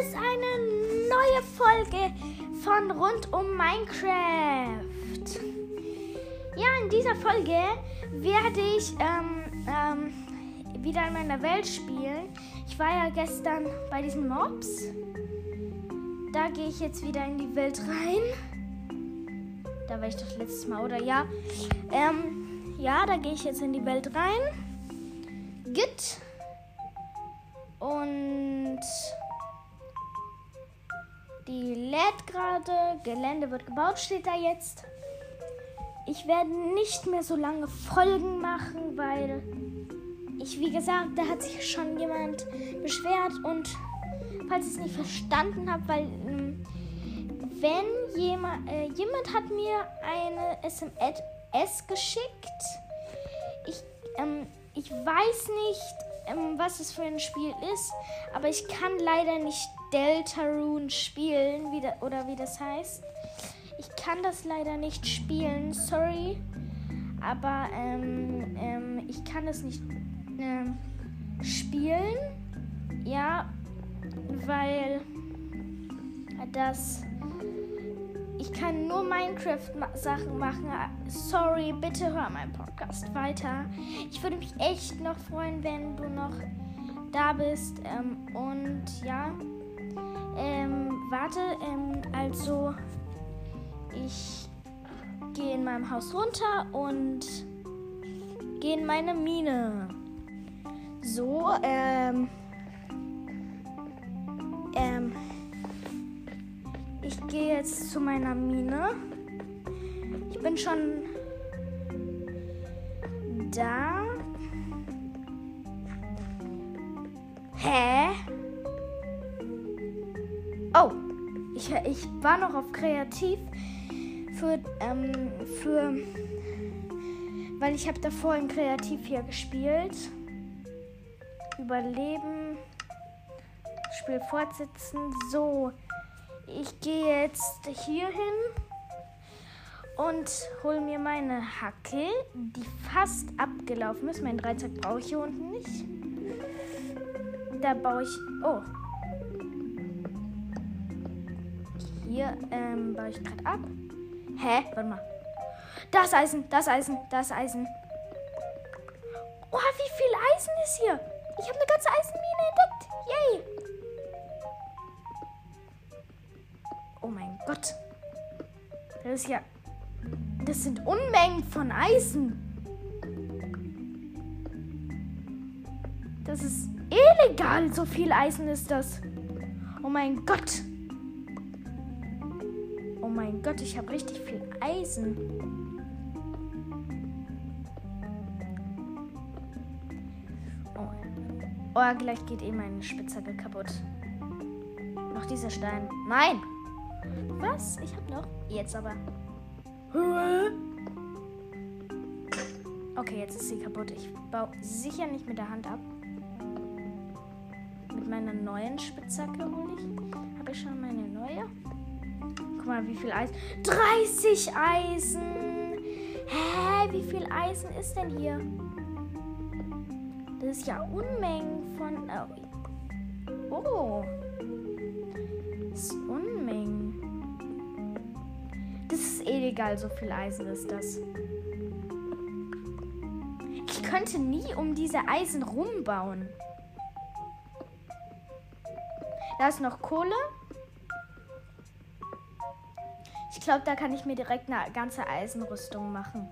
ist eine neue Folge von Rund um Minecraft. Ja, in dieser Folge werde ich ähm, ähm, wieder in meiner Welt spielen. Ich war ja gestern bei diesen Mobs. Da gehe ich jetzt wieder in die Welt rein. Da war ich doch letztes Mal, oder? Ja. Ähm, ja, da gehe ich jetzt in die Welt rein. Git. Gerade. Gelände wird gebaut, steht da jetzt. Ich werde nicht mehr so lange Folgen machen, weil ich, wie gesagt, da hat sich schon jemand beschwert und falls ich es nicht verstanden habe, weil ähm, wenn jemand, äh, jemand hat mir eine SMS geschickt, ich, ähm, ich weiß nicht, ähm, was es für ein Spiel ist, aber ich kann leider nicht Deltarune spielen, wie da, oder wie das heißt. Ich kann das leider nicht spielen, sorry. Aber ähm, ähm, ich kann es nicht ähm, spielen. Ja, weil das. Ich kann nur Minecraft-Sachen machen. Sorry, bitte hör meinen Podcast weiter. Ich würde mich echt noch freuen, wenn du noch da bist. Ähm, und ja. Ähm, warte, ähm, also ich gehe in meinem Haus runter und gehe in meine Mine. So, ähm, ähm, ich gehe jetzt zu meiner Mine. Ich bin schon da. Hä? Oh, ich, ich war noch auf Kreativ für, ähm, für, weil ich habe davor in Kreativ hier gespielt. Überleben, Spiel fortsetzen. So, ich gehe jetzt hier hin und hole mir meine Hacke, die fast abgelaufen ist. Mein Dreizack brauche ich hier unten nicht. Da baue ich. Oh. Hier ähm, baue ich gerade ab. Hä? Warte mal. Das Eisen, das Eisen, das Eisen. Oh, wie viel Eisen ist hier? Ich habe eine ganze Eisenmine entdeckt. Yay. Oh mein Gott. Das ist ja. Das sind Unmengen von Eisen. Das ist illegal. So viel Eisen ist das. Oh mein Gott. Oh mein Gott, ich habe richtig viel Eisen. Oh. oh, gleich geht eh meine Spitzhacke kaputt. Noch dieser Stein. Nein! Was? Ich hab noch. Jetzt aber. Okay, jetzt ist sie kaputt. Ich baue sicher nicht mit der Hand ab. Mit meiner neuen Spitzhacke hole ich. Habe ich schon meine neue? Guck mal, wie viel Eisen. 30 Eisen! Hä? Wie viel Eisen ist denn hier? Das ist ja Unmengen von. Oh. oh. Das ist Unmengen. Das ist illegal, so viel Eisen ist das. Ich könnte nie um diese Eisen rumbauen. Da ist noch Kohle. Glaube, da kann ich mir direkt eine ganze Eisenrüstung machen.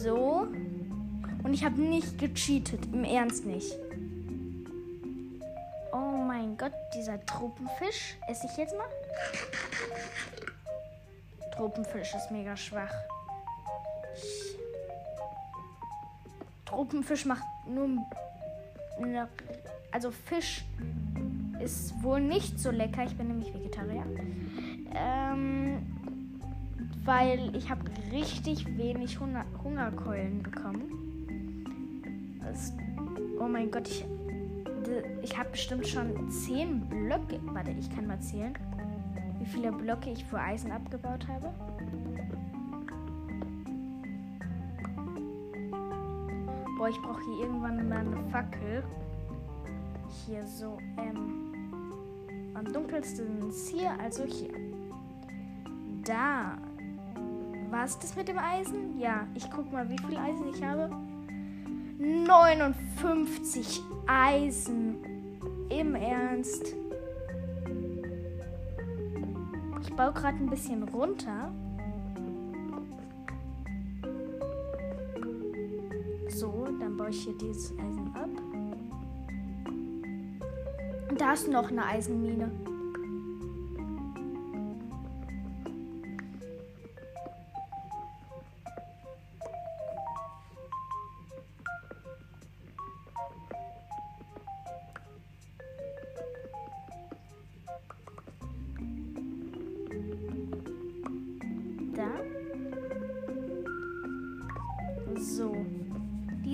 So. Und ich habe nicht gecheatet. Im Ernst nicht. Oh mein Gott, dieser Tropenfisch. Esse ich jetzt mal? Tropenfisch ist mega schwach. Tropenfisch macht nur also Fisch ist wohl nicht so lecker. Ich bin nämlich Vegetarier. Ähm, weil ich habe richtig wenig Hunger Hungerkeulen bekommen. Das, oh mein Gott, ich, ich habe bestimmt schon 10 Blöcke. Warte, ich kann mal zählen, wie viele Blöcke ich für Eisen abgebaut habe. Boah, ich brauche hier irgendwann mal eine Fackel. Hier so, ähm. Am dunkelsten ist hier, also hier. Da. War es das mit dem Eisen? Ja, ich guck mal, wie viel Eisen ich habe. 59 Eisen. Im Ernst. Ich baue gerade ein bisschen runter. Ich hier dieses Eisen ab. Und da ist noch eine Eisenmine.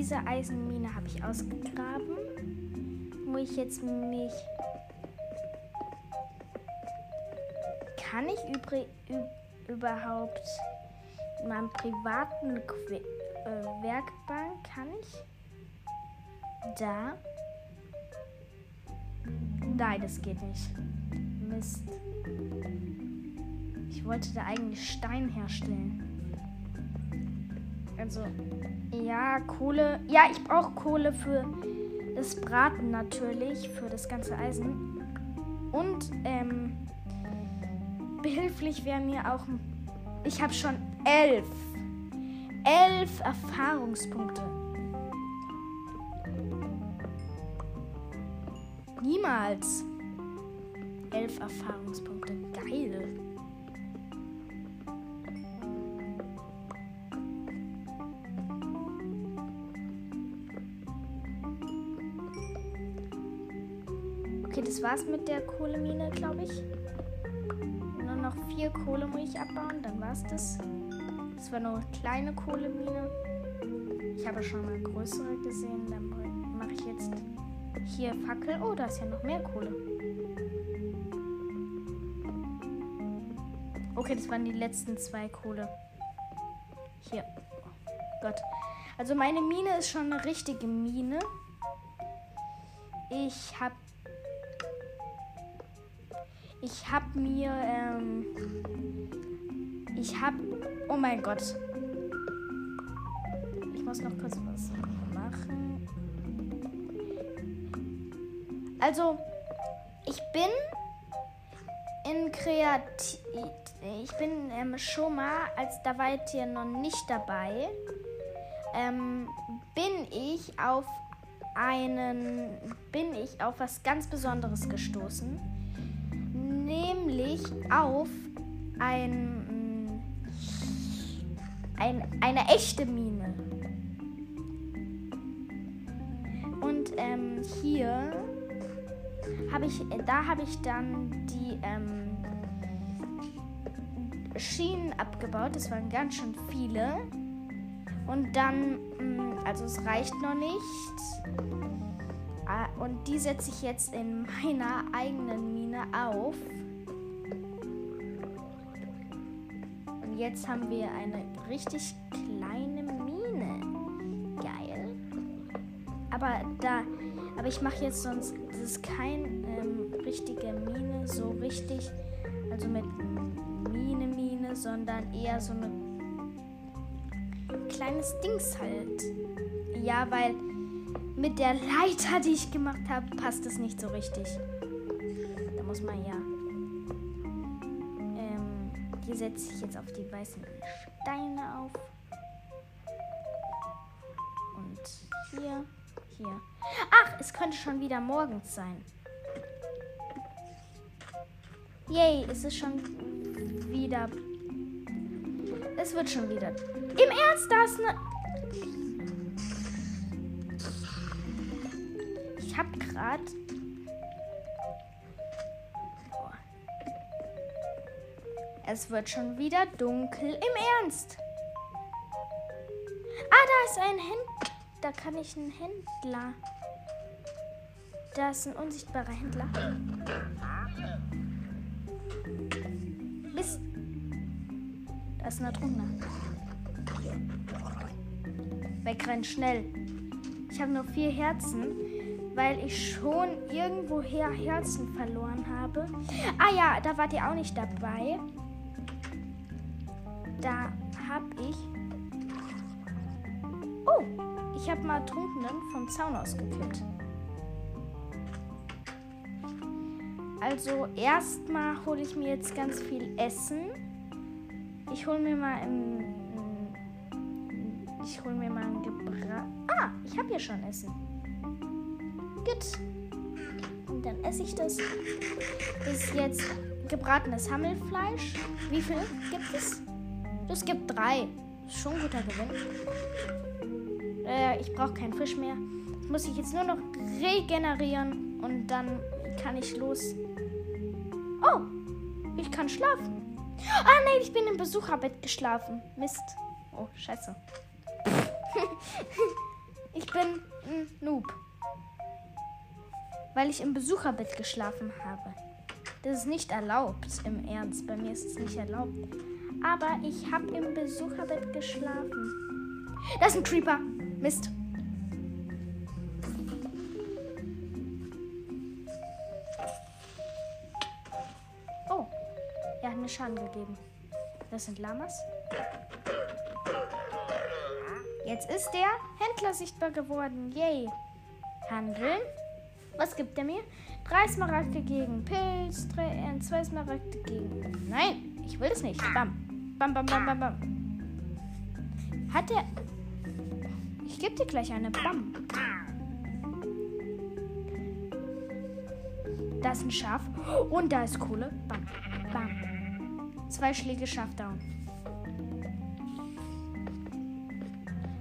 Diese Eisenmine habe ich ausgegraben. Wo ich jetzt mich. Kann ich überhaupt in meinem privaten que äh, Werkbank kann ich da? Nein, das geht nicht. Mist. Ich wollte da eigentlich Stein herstellen. Also, ja, Kohle. Ja, ich brauche Kohle für das Braten natürlich, für das ganze Eisen. Und, ähm, behilflich wäre mir auch. Ich habe schon elf. Elf Erfahrungspunkte. Niemals. Elf Erfahrungspunkte. Geil. Das war's mit der Kohlemine, glaube ich. Nur noch vier Kohle muss ich abbauen, dann war's das. Das war nur eine kleine Kohlemine. Ich habe schon mal größere gesehen. Dann mache ich jetzt hier Fackel. Oh, da ist ja noch mehr Kohle. Okay, das waren die letzten zwei Kohle. Hier. Oh Gott. Also meine Mine ist schon eine richtige Mine. Ich habe ich habe mir, ähm, ich habe, oh mein Gott. Ich muss noch kurz was machen. Also, ich bin in Kreativ, ich bin ähm, schon mal, als da war ihr noch nicht dabei, ähm, bin ich auf einen, bin ich auf was ganz Besonderes gestoßen nämlich auf ein, ein, eine echte Mine. Und ähm, hier habe ich, da habe ich dann die ähm, Schienen abgebaut. Das waren ganz schön viele. Und dann, mm, also es reicht noch nicht. Ah, und die setze ich jetzt in meiner eigenen Mine auf. Jetzt haben wir eine richtig kleine Mine. Geil. Aber da, aber ich mache jetzt sonst, das ist kein ähm, richtige Mine, so richtig, also mit Mine, Mine, sondern eher so ein kleines Dings halt. Ja, weil mit der Leiter, die ich gemacht habe, passt es nicht so richtig. Da muss man ja. Hier setze ich jetzt auf die weißen Steine auf. Und hier, hier. Ach, es könnte schon wieder morgens sein. Yay, es ist schon wieder. Es wird schon wieder. Im Ernst, da ist eine. habe gerade. Es wird schon wieder dunkel. Im Ernst. Ah, da ist ein Händler. Da kann ich einen Händler. Da ist ein unsichtbarer Händler. Mist. Da ist eine Drohne. Wegrennen, schnell. Ich habe nur vier Herzen, weil ich schon irgendwoher Herzen verloren habe. Ah ja, da wart ihr auch nicht dabei. Ich habe mal Trunkenen vom Zaun ausgekillt. Also erstmal hole ich mir jetzt ganz viel Essen. Ich hole mir mal im. Ich hole mir mal ein Gebra. Ah, ich habe hier schon Essen. Gut. Und dann esse ich das. Das ist jetzt gebratenes Hammelfleisch. Wie viel gibt es? Es gibt drei. Schon ein guter Gewinn. Äh, ich brauche keinen Fisch mehr. Muss ich jetzt nur noch regenerieren und dann kann ich los. Oh, ich kann schlafen. Ah nein, ich bin im Besucherbett geschlafen. Mist. Oh, scheiße. ich bin ein Noob. Weil ich im Besucherbett geschlafen habe. Das ist nicht erlaubt, im Ernst. Bei mir ist es nicht erlaubt. Aber ich habe im Besucherbett geschlafen. Das ist ein Creeper. Mist. Oh, er hat mir Schaden gegeben. Das sind Lamas. Jetzt ist der Händler sichtbar geworden. Yay. Handeln. Was gibt er mir? Drei Smaragde gegen Pilz, drei, äh, zwei Smaragde gegen. Nein, ich will es nicht. Bam. Bam, bam, bam, bam, bam. Hat er. Ich gebe dir gleich eine. Bam. Da ist ein Schaf. Und da ist Kohle. Bam. Bam. Zwei Schläge Schaf down.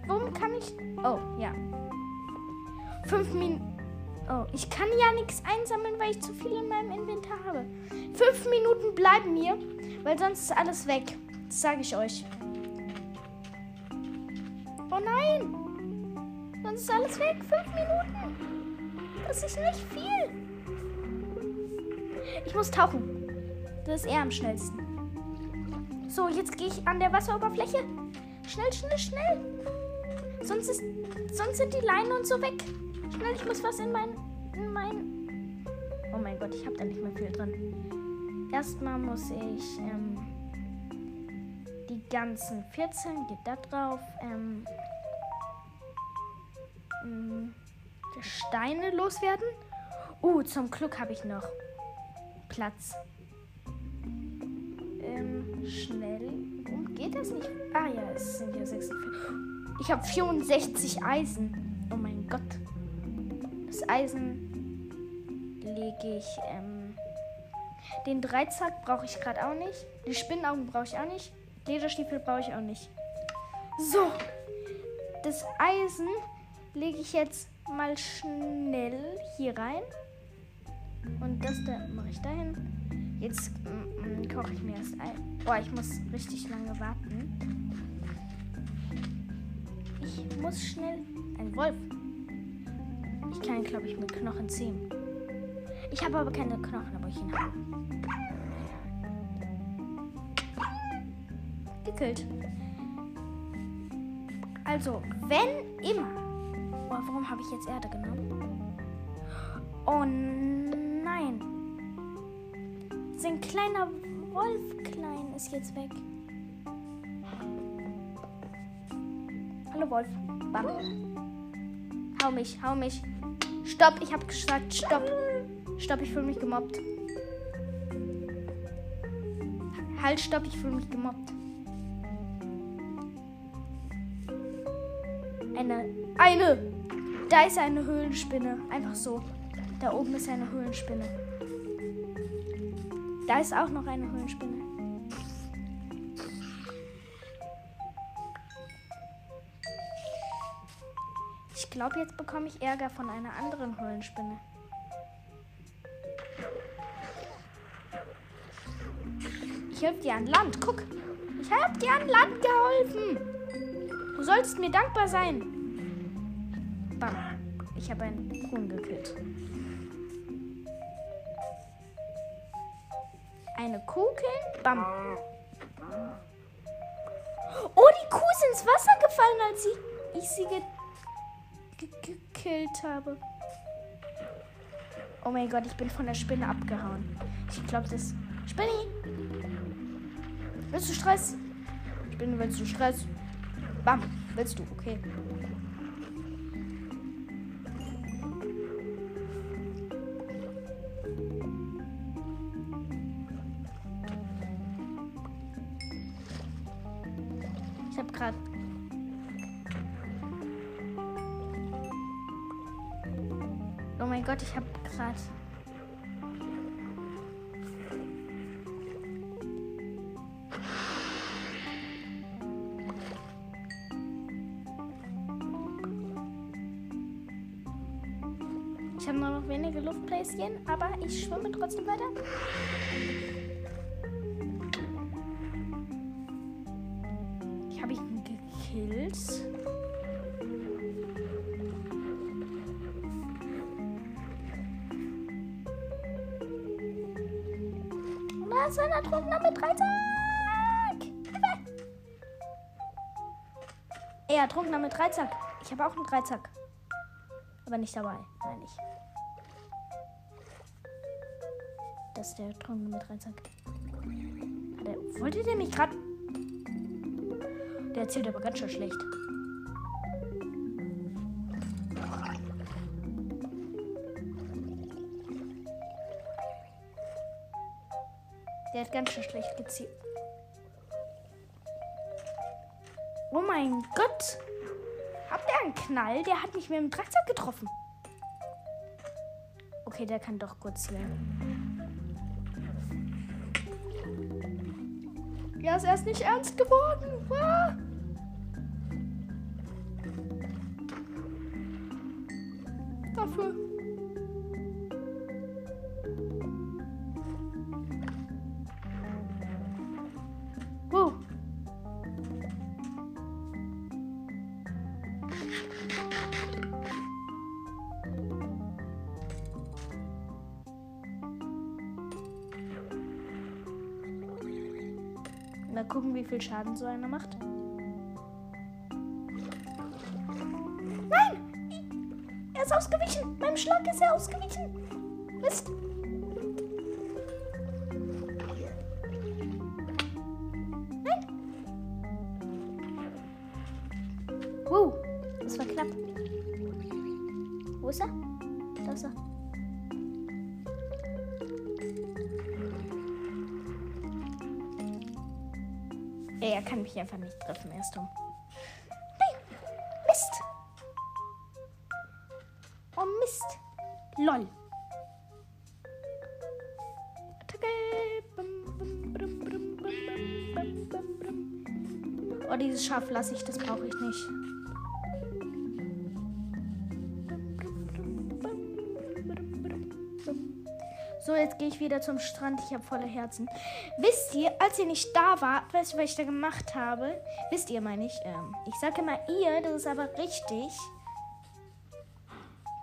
Warum kann ich. Oh, ja. Fünf Minuten. Oh, ich kann ja nichts einsammeln, weil ich zu viel in meinem Inventar habe. Fünf Minuten bleiben mir, weil sonst ist alles weg. Das sage ich euch. Oh nein! Sonst ist alles weg. Fünf Minuten. Das ist nicht viel. Ich muss tauchen. Das ist eher am schnellsten. So, jetzt gehe ich an der Wasseroberfläche. Schnell, schnell, schnell. Sonst, ist, sonst sind die Leinen und so weg. Schnell, ich muss was in mein... In mein oh mein Gott, ich habe da nicht mehr viel drin. Erstmal muss ich... Ähm, ganzen 14 geht da drauf. Ähm, ähm, Steine loswerden. Uh, zum Glück habe ich noch Platz. Ähm, schnell. Und geht das nicht? Ah ja, es sind ja 46. Ich habe 64 Eisen. Oh mein Gott. Das Eisen lege ich. Ähm, den Dreizack brauche ich gerade auch nicht. Die Spinnaugen brauche ich auch nicht. Lederstiefel brauche ich auch nicht. So. Das Eisen lege ich jetzt mal schnell hier rein. Und das da mache ich dahin. Jetzt mm, mm, koche ich mir erst ein. Boah, ich muss richtig lange warten. Ich muss schnell. Ein Wolf. Ich kann, glaube ich, mit Knochen ziehen. Ich habe aber keine Knochen, aber ich ihn habe. entwickelt. Also, wenn immer. Warum habe ich jetzt Erde genommen? Oh nein. Sein kleiner Wolf klein ist jetzt weg. Hallo Wolf. Bam. Hau mich, hau mich. Stopp, ich habe gesagt, stopp. Stopp, ich fühle mich gemobbt. Halt, stopp, ich fühle mich gemobbt. Eine. Eine! Da ist eine Höhlenspinne. Einfach so. Da oben ist eine Höhlenspinne. Da ist auch noch eine Höhlenspinne. Ich glaube, jetzt bekomme ich Ärger von einer anderen Höhlenspinne. Ich helfe dir an Land. Guck. Ich habe dir an Land geholfen. Du sollst mir dankbar sein. Ich habe einen Huhn gekillt. Eine Kuh. Bam. Oh, die Kuh ist ins Wasser gefallen, als sie, ich sie ge, ge, gekillt habe. Oh mein Gott, ich bin von der Spinne abgehauen. Ich glaube, das. Spinni! Willst du Stress? Spinne, willst du Stress? Bam! Willst du? Okay. Ich schwimme trotzdem weiter. Ich habe ihn gekillt. Und da ist ein Ertrunkener mit Dreizack. Er Ertrunkener mit Dreizack. Ich habe auch einen Dreizack. Aber nicht dabei, meine ich. Das ist der Ertrunkene mit er, wollte der mich gerade... Der erzählt aber ganz schön schlecht. Der hat ganz schön schlecht gezielt. Oh mein Gott! Habt ihr einen Knall? Der hat mich mit dem Dreizack getroffen. Okay, der kann doch gut zielen. Ist erst nicht ernst geworden. Ah! Dafür. Mal gucken, wie viel Schaden so einer macht. Nein! Er ist ausgewichen! Beim Schlag ist er ausgewichen! Mist! Dumm. Nein! Mist! Oh Mist! LOL! Oh, dieses Schaf lasse ich, das brauche ich nicht. Gehe ich wieder zum Strand. Ich habe volle Herzen. Wisst ihr, als ihr nicht da wart, weißt du, was ich da gemacht habe? Wisst ihr, meine ich. Ähm, ich sage immer ihr, das ist aber richtig.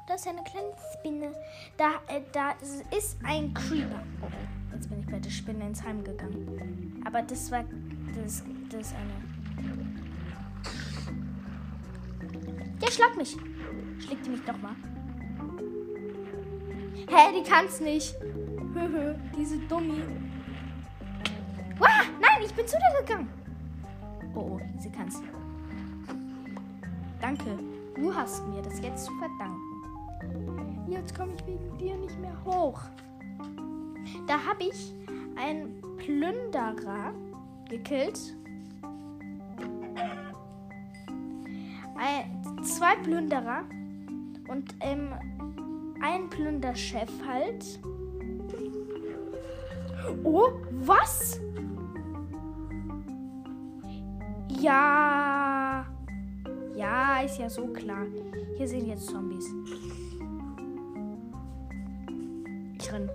Das ist eine kleine Spinne. Da, äh, da ist ein Creeper. Oh, jetzt bin ich bei der Spinne ins Heim gegangen. Aber das war. Das, das ist eine. Der schlag mich. Schlägt die mich doch mal. Hä, die kann's nicht. Diese Dummi. Wah, nein, ich bin zu dir gegangen. Oh, oh, sie kann's. Danke. Du hast mir das jetzt zu verdanken. Jetzt komme ich wegen dir nicht mehr hoch. Da habe ich einen Plünderer gekillt. Ein, zwei Plünderer und ähm, ein Plünderchef halt. Oh, was? Ja. Ja, ist ja so klar. Hier sind jetzt Zombies. Ich renn.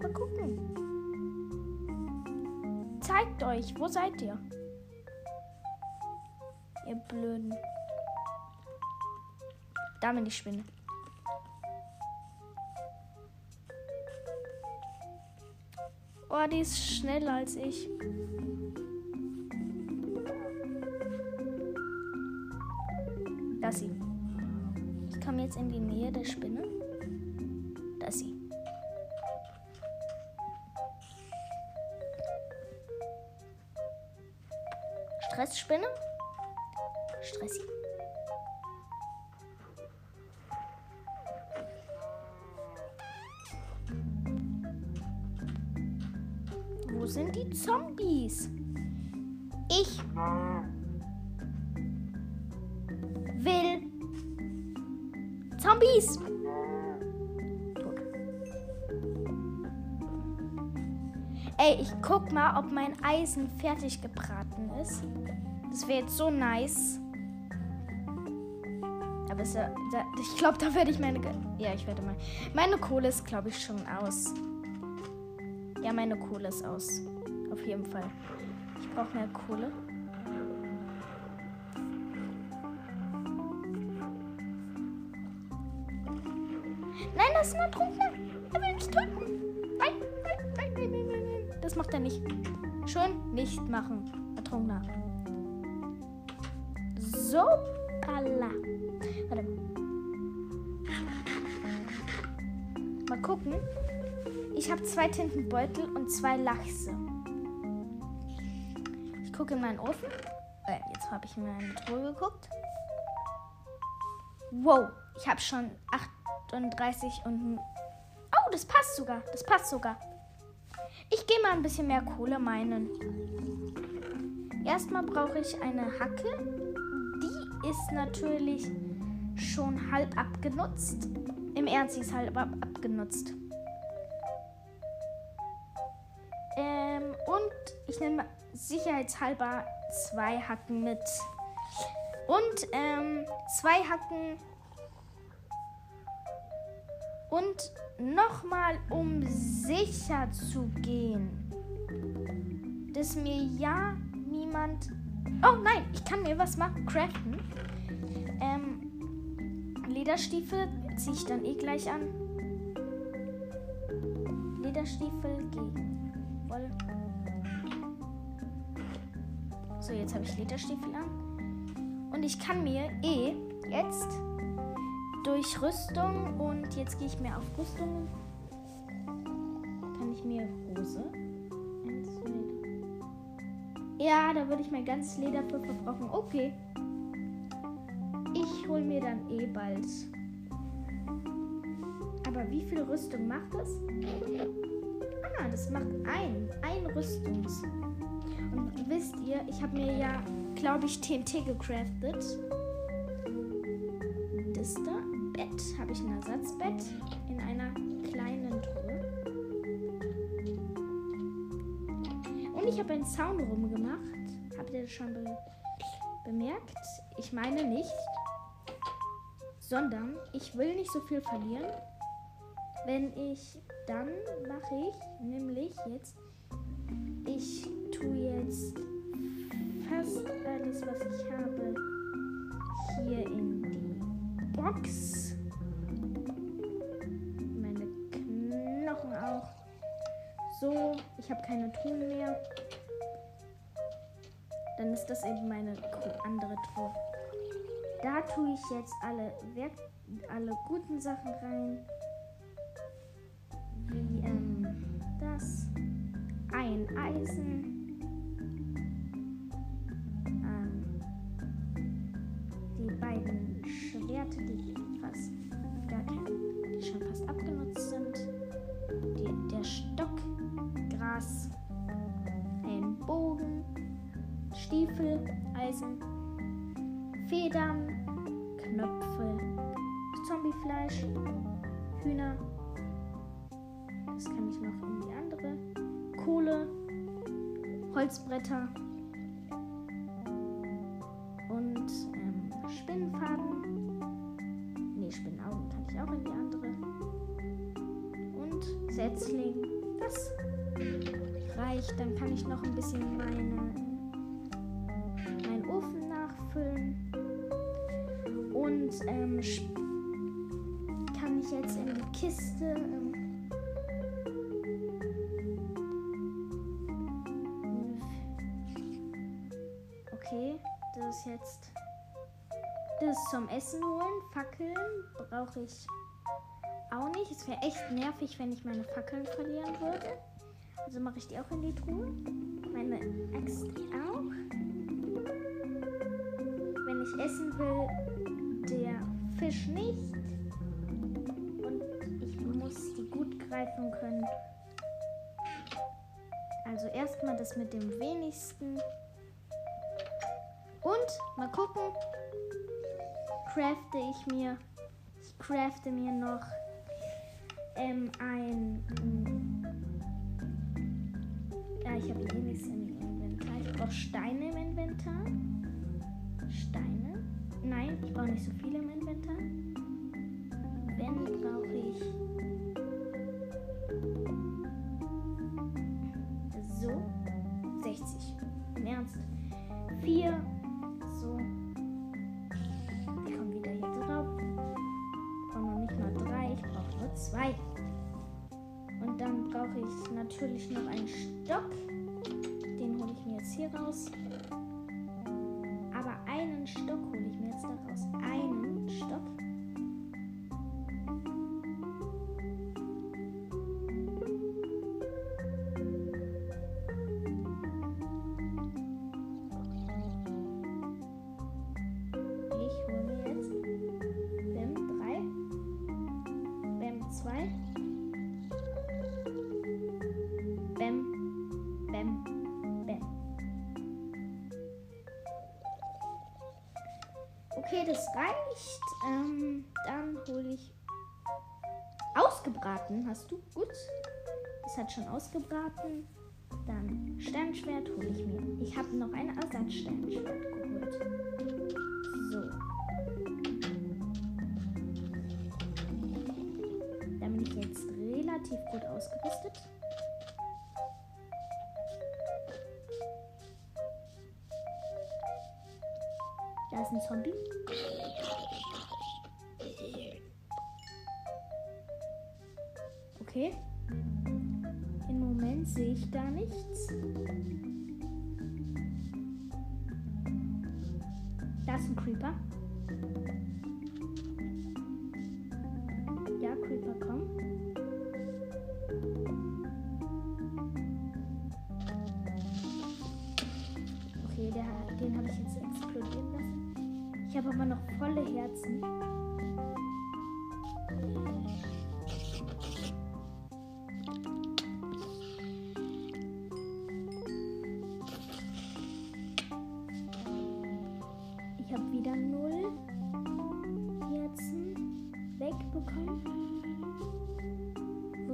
Mal gucken. Zeigt euch, wo seid ihr? Ihr Blöden. Da bin ich Spinne. Oh, die ist schneller als ich. Da ist sie. Ich komme jetzt in die Nähe der Spinne. Da ist sie. Stressspinne. Stressi. Zombies? Ich will Zombies. Ey, ich guck mal, ob mein Eisen fertig gebraten ist. Das wäre jetzt so nice. Aber ja, da, ich glaube, da werde ich meine. Ja, ich werde mal. Meine Kohle ist, glaube ich, schon aus. Ja, meine Kohle ist aus. Auf jeden Fall. Ich brauche mehr Kohle. Nein, das ist ein Ertrunkener. Er will mich töten. Nein, nein, nein, nein, nein, nein. Das macht er nicht. Schon nicht machen. Ertrunkener. So, pala. Warte. Mal gucken. Ich habe zwei Tintenbeutel und zwei Lachse. Ich gucke in meinen Ofen. Äh, jetzt habe ich in meine Truhe geguckt. Wow, ich habe schon 38 und... Oh, das passt sogar. Das passt sogar. Ich gehe mal ein bisschen mehr Kohle meinen. Erstmal brauche ich eine Hacke. Die ist natürlich schon halb abgenutzt. Im Ernst, sie ist halb ab abgenutzt. Sicherheitshalber zwei Hacken mit. Und ähm, zwei Hacken. Und nochmal, um sicher zu gehen, dass mir ja niemand. Oh nein, ich kann mir was machen, craften. Ähm, Lederstiefel ziehe ich dann eh gleich an. Lederstiefel gegen Wolle. So, jetzt habe ich Lederstiefel an. Und ich kann mir eh jetzt durch Rüstung und jetzt gehe ich mehr auf Rüstungen. Kann ich mir Hose. Ja, da würde ich mein ganzes Leder für verbrauchen. Okay. Ich hole mir dann eh bald. Aber wie viel Rüstung macht das? Ah, das macht ein. Ein Rüstungs. Wisst ihr, ich habe mir ja, glaube ich, TNT gecraftet. Das da. Bett. Habe ich ein Ersatzbett in einer kleinen Truhe. Und ich habe einen Zaun rumgemacht. Habt ihr das schon be bemerkt? Ich meine nicht, sondern ich will nicht so viel verlieren. Wenn ich, dann mache ich nämlich jetzt, ich tue jetzt fast alles, was ich habe, hier in die Box. Meine Knochen auch. So, ich habe keine Truhen mehr. Dann ist das eben meine andere Truhe. Da tue ich jetzt alle, Werk alle guten Sachen rein. Wie ähm, das. Ein Eisen. Eisen, Federn, Knöpfe, Zombiefleisch, Hühner. Das kann ich noch in die andere. Kohle, Holzbretter und ähm, Spinnenfaden. Ne, Spinnenaugen kann ich auch in die andere. Und Setzling. Das reicht. Dann kann ich noch ein bisschen meine, jetzt. das zum Essen holen. Fackeln brauche ich auch nicht. Es wäre echt nervig, wenn ich meine Fackeln verlieren würde. Also mache ich die auch in die Truhe. Meine Axt auch. Wenn ich essen will, der Fisch nicht. Und ich muss die gut greifen können. Also erstmal das mit dem wenigsten. Und mal gucken, crafte ich mir, crafte mir noch ähm, ein. Mm. Ja, ich habe eh nichts im Inventar. Ich brauche Steine im Inventar. Steine? Nein, ich brauche nicht so viele im Inventar. Wenn brauche ich. So. 60. Im Ernst. 4 ich natürlich noch einen Stock. Den hole ich mir jetzt hier raus. Aber einen Stock hole ich mir jetzt daraus. Einen Stock. Das reicht. Ähm, dann hole ich ausgebraten. Hast du? Gut. Das hat schon ausgebraten. Dann Sternschwert hole ich mir. Ich habe noch ein Ersatzsternschwert geholt. So. Dann bin ich jetzt relativ gut ausgerüstet. Ein Zombie. Okay. Im Moment sehe ich da nichts. Ich habe aber noch volle Herzen.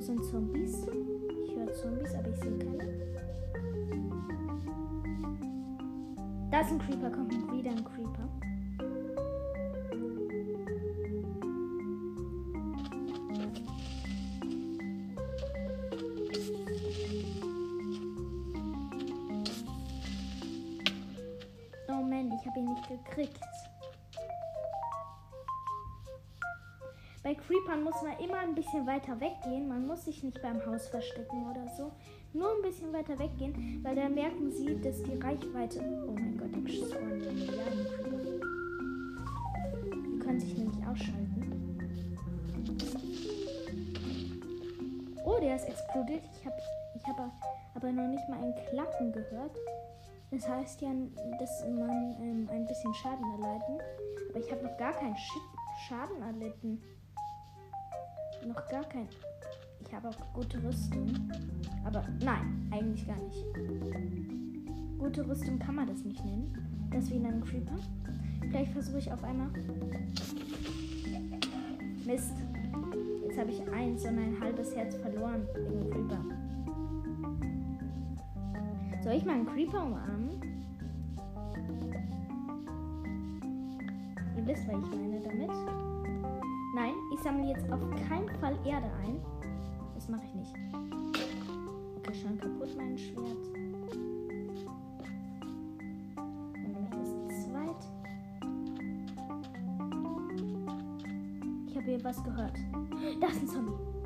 sind Zombies. Ich höre Zombies, aber ich sehe keine. Da ist ein Creeper, Creepern muss man immer ein bisschen weiter weggehen. Man muss sich nicht beim Haus verstecken oder so. Nur ein bisschen weiter weggehen, weil dann merken sie, dass die Reichweite. Oh mein Gott, da spawnen Milliarden Creeper. Die können sich nämlich ausschalten. Oh, der ist explodiert. Ich habe ich hab aber noch nicht mal ein Klappen gehört. Das heißt ja, dass man ähm, ein bisschen Schaden erleiden. Aber ich habe noch gar keinen Schaden erlitten noch gar kein. Ich habe auch gute Rüstung. Aber nein, eigentlich gar nicht. Gute Rüstung kann man das nicht nennen. Das wie ein Creeper. Vielleicht versuche ich auf einmal. Mist. Jetzt habe ich eins und ein halbes Herz verloren wegen Creeper. Soll ich mal einen Creeper umarmen? Ihr wisst, was ich meine damit. Ich sammle jetzt auf keinen Fall Erde ein. Das mache ich nicht. Okay, schon kaputt mein Schwert. Dann nehme ich das zweit. Ich habe hier was gehört. Da ist ein Zombie.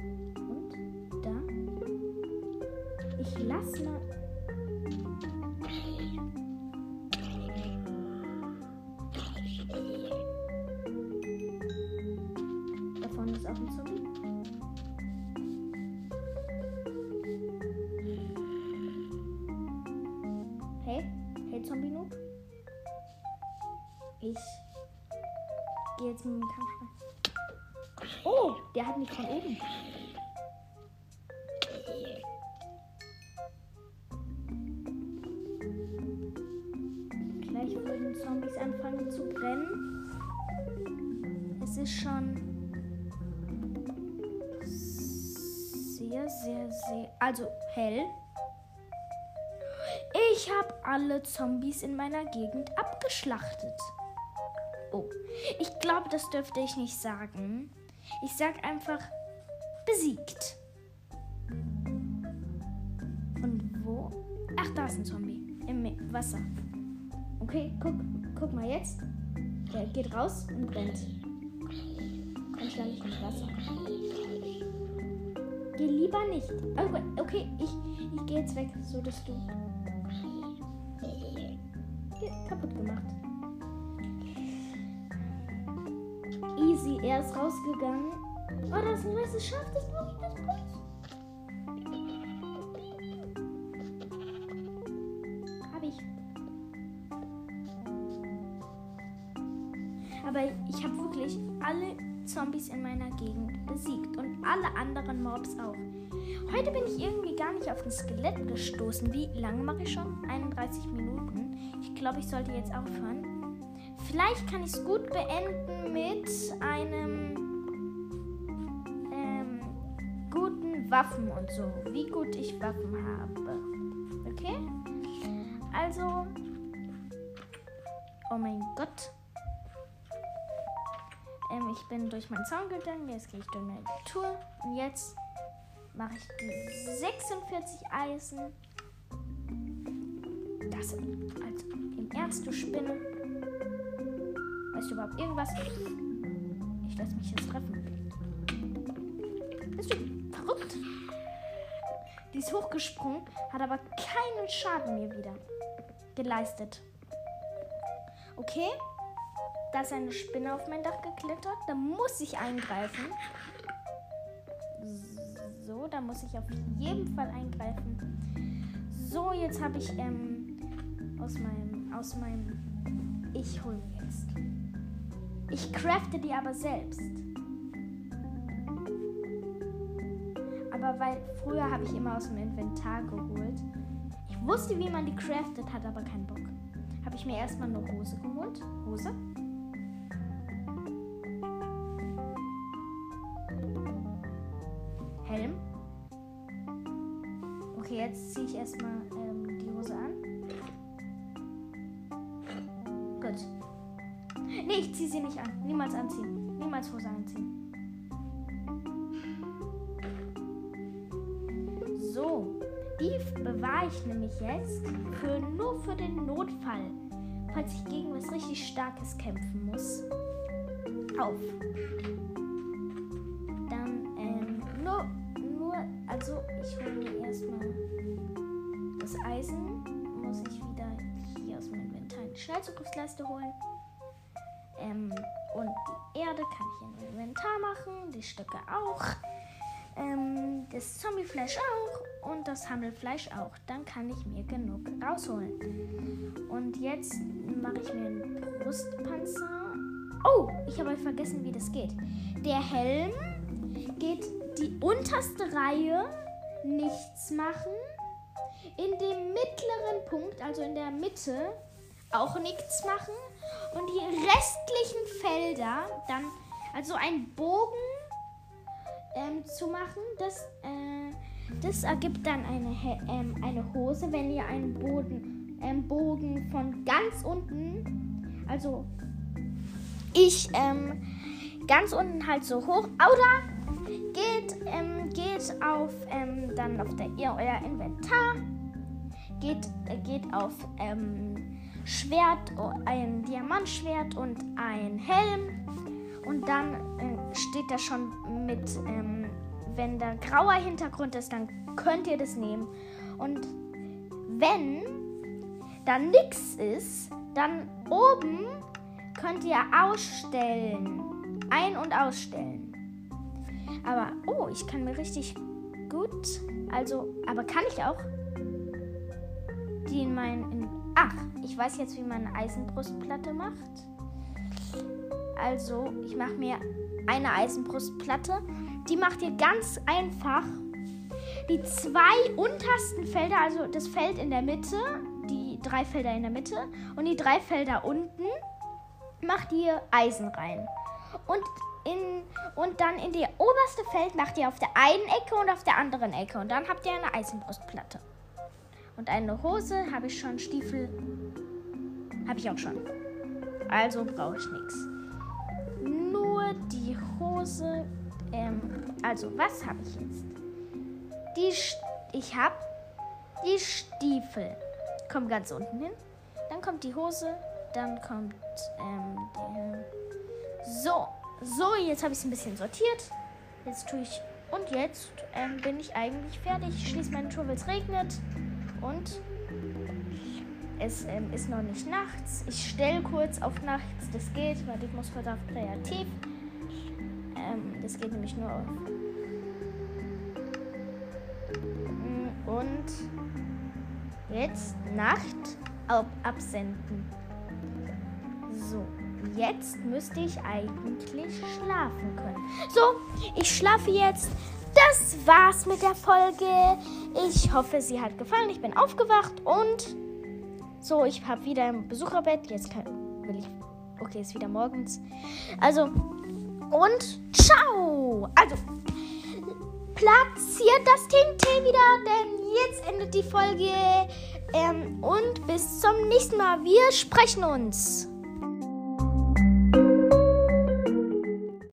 Jetzt Kampf rein. Oh, der hat mich von oben. Gleich würden Zombies anfangen zu brennen. Es ist schon sehr, sehr, sehr. Also hell. Ich habe alle Zombies in meiner Gegend abgeschlachtet. Ich glaube, das dürfte ich nicht sagen. Ich sag einfach besiegt. Und wo? Ach, da ist ein Zombie. Im Wasser. Okay, guck, guck mal jetzt. Der geht raus und. Dann schlage ich ins Wasser. Geh lieber nicht. Oh, okay, ich, ich gehe jetzt weg, so dass du. Er ist rausgegangen. Oh, das ist ein weißes Schaf, das brauche ich, das ich. Hab ich. Aber ich habe wirklich alle Zombies in meiner Gegend besiegt und alle anderen Mobs auch. Heute bin ich irgendwie gar nicht auf ein Skelett gestoßen. Wie lange mache ich schon? 31 Minuten. Ich glaube, ich sollte jetzt aufhören. Vielleicht kann ich es gut beenden mit einem ähm, guten Waffen und so. Wie gut ich Waffen habe. Okay? Also. Oh mein Gott. Ähm, ich bin durch meinen Zaun gegangen. Jetzt gehe ich durch meine Tour. Und jetzt mache ich die 46 Eisen. Das also im Ernst, du Spinne. Du überhaupt irgendwas? Ich lasse mich jetzt treffen. Bist du verrückt? Die ist hochgesprungen, hat aber keinen Schaden mir wieder geleistet. Okay, da ist eine Spinne auf mein Dach geklettert. Da muss ich eingreifen. So, da muss ich auf jeden Fall eingreifen. So, jetzt habe ich ähm, aus meinem, aus meinem, ich hole jetzt. Ich crafte die aber selbst. Aber weil früher habe ich immer aus dem Inventar geholt. Ich wusste, wie man die craftet, hat aber keinen Bock. Habe ich mir erstmal eine Hose geholt. Hose. Helm. Okay, jetzt ziehe ich erstmal sie nicht an. Niemals anziehen. Niemals Hose anziehen. So, die bewahre ich nämlich jetzt für, nur für den Notfall, falls ich gegen was richtig Starkes kämpfen muss. Auf. Dann, ähm, nur, nur, also ich hole mir erstmal das Eisen. Muss ich wieder hier aus meinem Inventar eine Schnellzugriffsleiste holen. Ähm, und die Erde kann ich in Inventar machen, die Stücke auch. Ähm, das Zombiefleisch auch und das Hammelfleisch auch. Dann kann ich mir genug rausholen. Und jetzt mache ich mir einen Brustpanzer. Oh, ich habe vergessen, wie das geht. Der Helm geht die unterste Reihe nichts machen. In dem mittleren Punkt, also in der Mitte, auch nichts machen und die restlichen Felder dann, also ein Bogen ähm, zu machen, das, äh, das ergibt dann eine, ähm, eine Hose, wenn ihr einen Boden, ähm, Bogen von ganz unten, also ich ähm, ganz unten halt so hoch, oder geht, ähm, geht auf ähm, dann auf der ihr euer Inventar, geht, äh, geht auf ähm, Schwert, ein Diamantschwert und ein Helm. Und dann äh, steht da schon mit, ähm, wenn da grauer Hintergrund ist, dann könnt ihr das nehmen. Und wenn da nichts ist, dann oben könnt ihr ausstellen. Ein- und ausstellen. Aber, oh, ich kann mir richtig gut, also, aber kann ich auch die in mein, in, ach, ich weiß jetzt, wie man eine Eisenbrustplatte macht. Also, ich mache mir eine Eisenbrustplatte. Die macht ihr ganz einfach. Die zwei untersten Felder, also das Feld in der Mitte, die drei Felder in der Mitte und die drei Felder unten, macht ihr Eisen rein. Und, in, und dann in die oberste Feld macht ihr auf der einen Ecke und auf der anderen Ecke. Und dann habt ihr eine Eisenbrustplatte. Und eine Hose habe ich schon, Stiefel habe ich auch schon. Also brauche ich nichts. Nur die Hose. Ähm, also, was habe ich jetzt? Die St ich habe die Stiefel. Kommt ganz unten hin. Dann kommt die Hose. Dann kommt ähm, der. So, so, jetzt habe ich es ein bisschen sortiert. Jetzt tue ich. Und jetzt ähm, bin ich eigentlich fertig. Ich schließe meine Tür, weil es regnet. Und es ähm, ist noch nicht nachts. Ich stelle kurz auf nachts. Das geht, weil ich muss heute auf kreativ. Ähm, das geht nämlich nur auf. Mm, und jetzt Nacht auf absenden. So, jetzt müsste ich eigentlich schlafen können. So, ich schlafe jetzt. Das war's mit der Folge. Ich hoffe, sie hat gefallen. Ich bin aufgewacht und so, ich habe wieder ein Besucherbett. Jetzt kann, will ich. Okay, ist wieder morgens. Also, und ciao! Also, platziert das TNT wieder, denn jetzt endet die Folge. Ähm, und bis zum nächsten Mal. Wir sprechen uns.